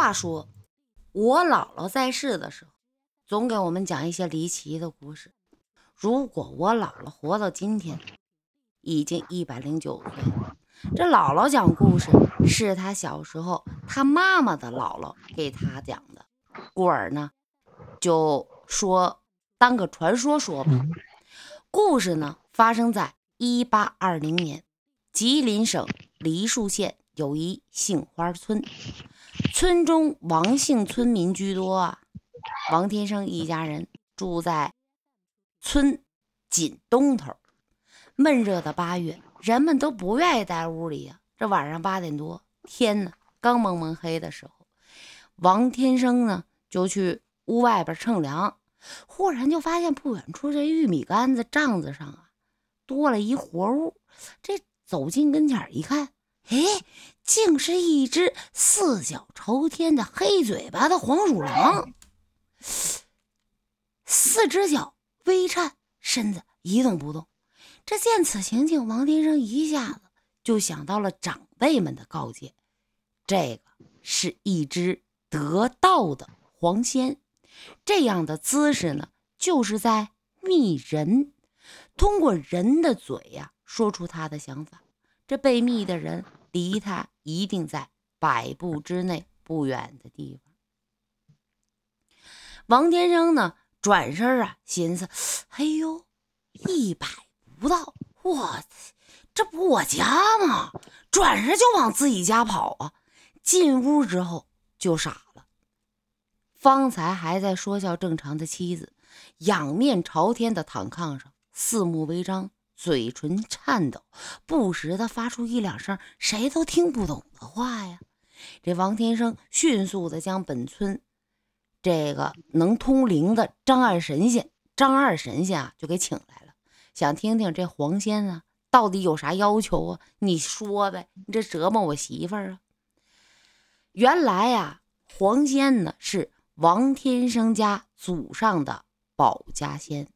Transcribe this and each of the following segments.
话说，我姥姥在世的时候，总给我们讲一些离奇的故事。如果我姥姥活到今天，已经一百零九岁了。这姥姥讲故事是她小时候她妈妈的姥姥给她讲的，故而呢，就说当个传说说吧。故事呢发生在一八二零年，吉林省梨树县有一杏花村，村中王姓村民居多啊。王天生一家人住在村紧东头。闷热的八月，人们都不愿意待屋里呀。这晚上八点多，天呢刚蒙蒙黑的时候，王天生呢就去屋外边乘凉，忽然就发现不远处这玉米杆子帐子上啊多了一活物。这走近跟前一看，哎，竟是一只四脚朝天的黑嘴巴的黄鼠狼，四只脚微颤，身子一动不动。这见此情景，王天生一下子就想到了长辈们的告诫：这个是一只得道的黄仙，这样的姿势呢，就是在密人，通过人的嘴呀说出他的想法。这被密的人离他一定在百步之内不远的地方。王天生呢，转身啊，寻思：哎呦，一百。不到，我这不我家吗？转身就往自己家跑啊！进屋之后就傻了。方才还在说笑正常的妻子，仰面朝天的躺炕上，四目微张，嘴唇颤抖，不时的发出一两声谁都听不懂的话呀。这王天生迅速的将本村这个能通灵的张二神仙张二神仙啊，就给请来了。想听听这黄仙啊，到底有啥要求啊？你说呗，你这折磨我媳妇儿啊！原来呀，黄仙呢是王天生家祖上的保家仙，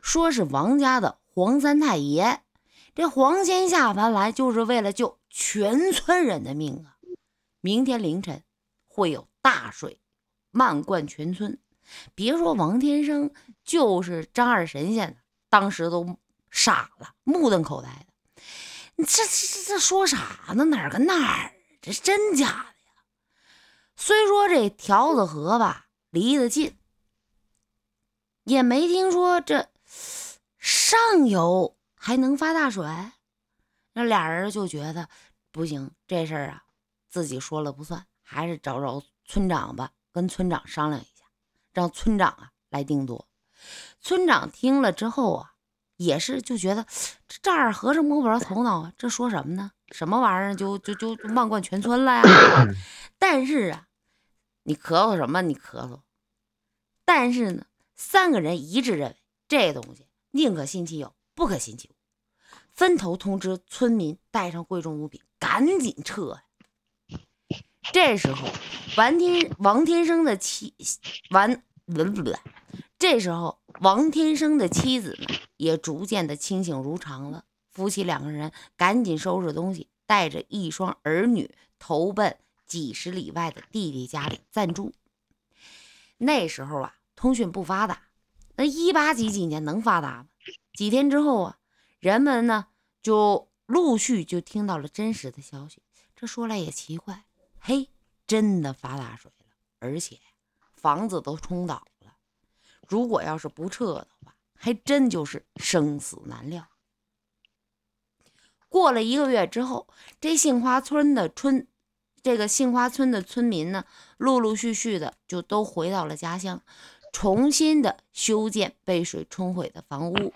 说是王家的黄三太爷。这黄仙下凡来就是为了救全村人的命啊！明天凌晨会有大水漫灌全村，别说王天生，就是张二神仙。当时都傻了，目瞪口呆的。你这这这这说啥呢？哪儿跟哪儿？这真假的呀？虽说这条子河吧离得近，也没听说这上游还能发大水。那俩人就觉得不行，这事儿啊自己说了不算，还是找找村长吧，跟村长商量一下，让村长啊来定夺。村长听了之后啊，也是就觉得这丈二和尚摸不着头脑啊，这说什么呢？什么玩意儿就就就漫灌全村了呀？但是啊，你咳嗽什么？你咳嗽。但是呢，三个人一致认为这东西宁可信其有，不可信其无，分头通知村民带上贵重物品，赶紧撤。这时候，王天王天生的妻王文不对。这时候，王天生的妻子呢也逐渐的清醒如常了。夫妻两个人赶紧收拾东西，带着一双儿女投奔几十里外的弟弟家里暂住。那时候啊，通讯不发达，那一八几几年能发达吗？几天之后啊，人们呢就陆续就听到了真实的消息。这说来也奇怪，嘿，真的发大水了，而且房子都冲倒了。如果要是不撤的话，还真就是生死难料。过了一个月之后，这杏花村的村，这个杏花村的村民呢，陆陆续续的就都回到了家乡，重新的修建被水冲毁的房屋。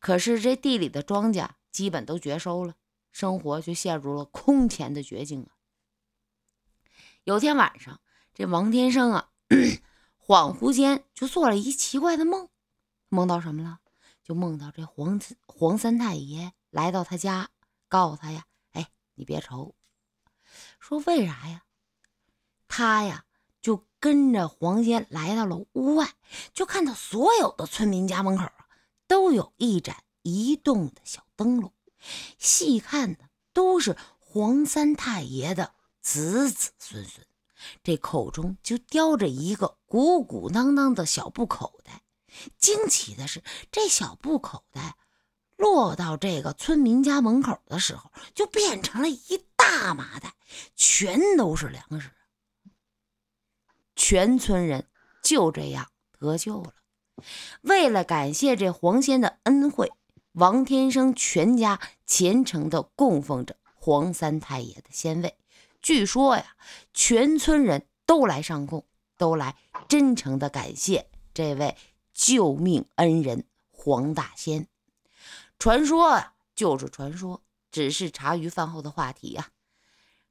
可是这地里的庄稼基本都绝收了，生活就陷入了空前的绝境啊。有天晚上，这王天生啊。恍惚间就做了一奇怪的梦，梦到什么了？就梦到这黄黄三太爷来到他家，告诉他呀：“哎，你别愁。”说为啥呀？他呀跟着黄仙来到了屋外，就看到所有的村民家门口啊都有一盏移动的小灯笼，细看呢都是黄三太爷的子子孙孙。这口中就叼着一个鼓鼓囊囊的小布口袋。惊奇的是，这小布口袋落到这个村民家门口的时候，就变成了一大麻袋，全都是粮食。全村人就这样得救了。为了感谢这黄仙的恩惠，王天生全家虔诚地供奉着黄三太爷的仙位。据说呀，全村人都来上供，都来真诚地感谢这位救命恩人黄大仙。传说啊，就是传说，只是茶余饭后的话题呀。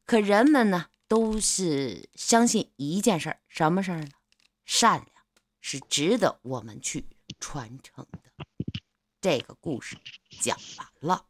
可人们呢，都是相信一件事儿，什么事儿呢？善良。是值得我们去传承的。这个故事讲完了。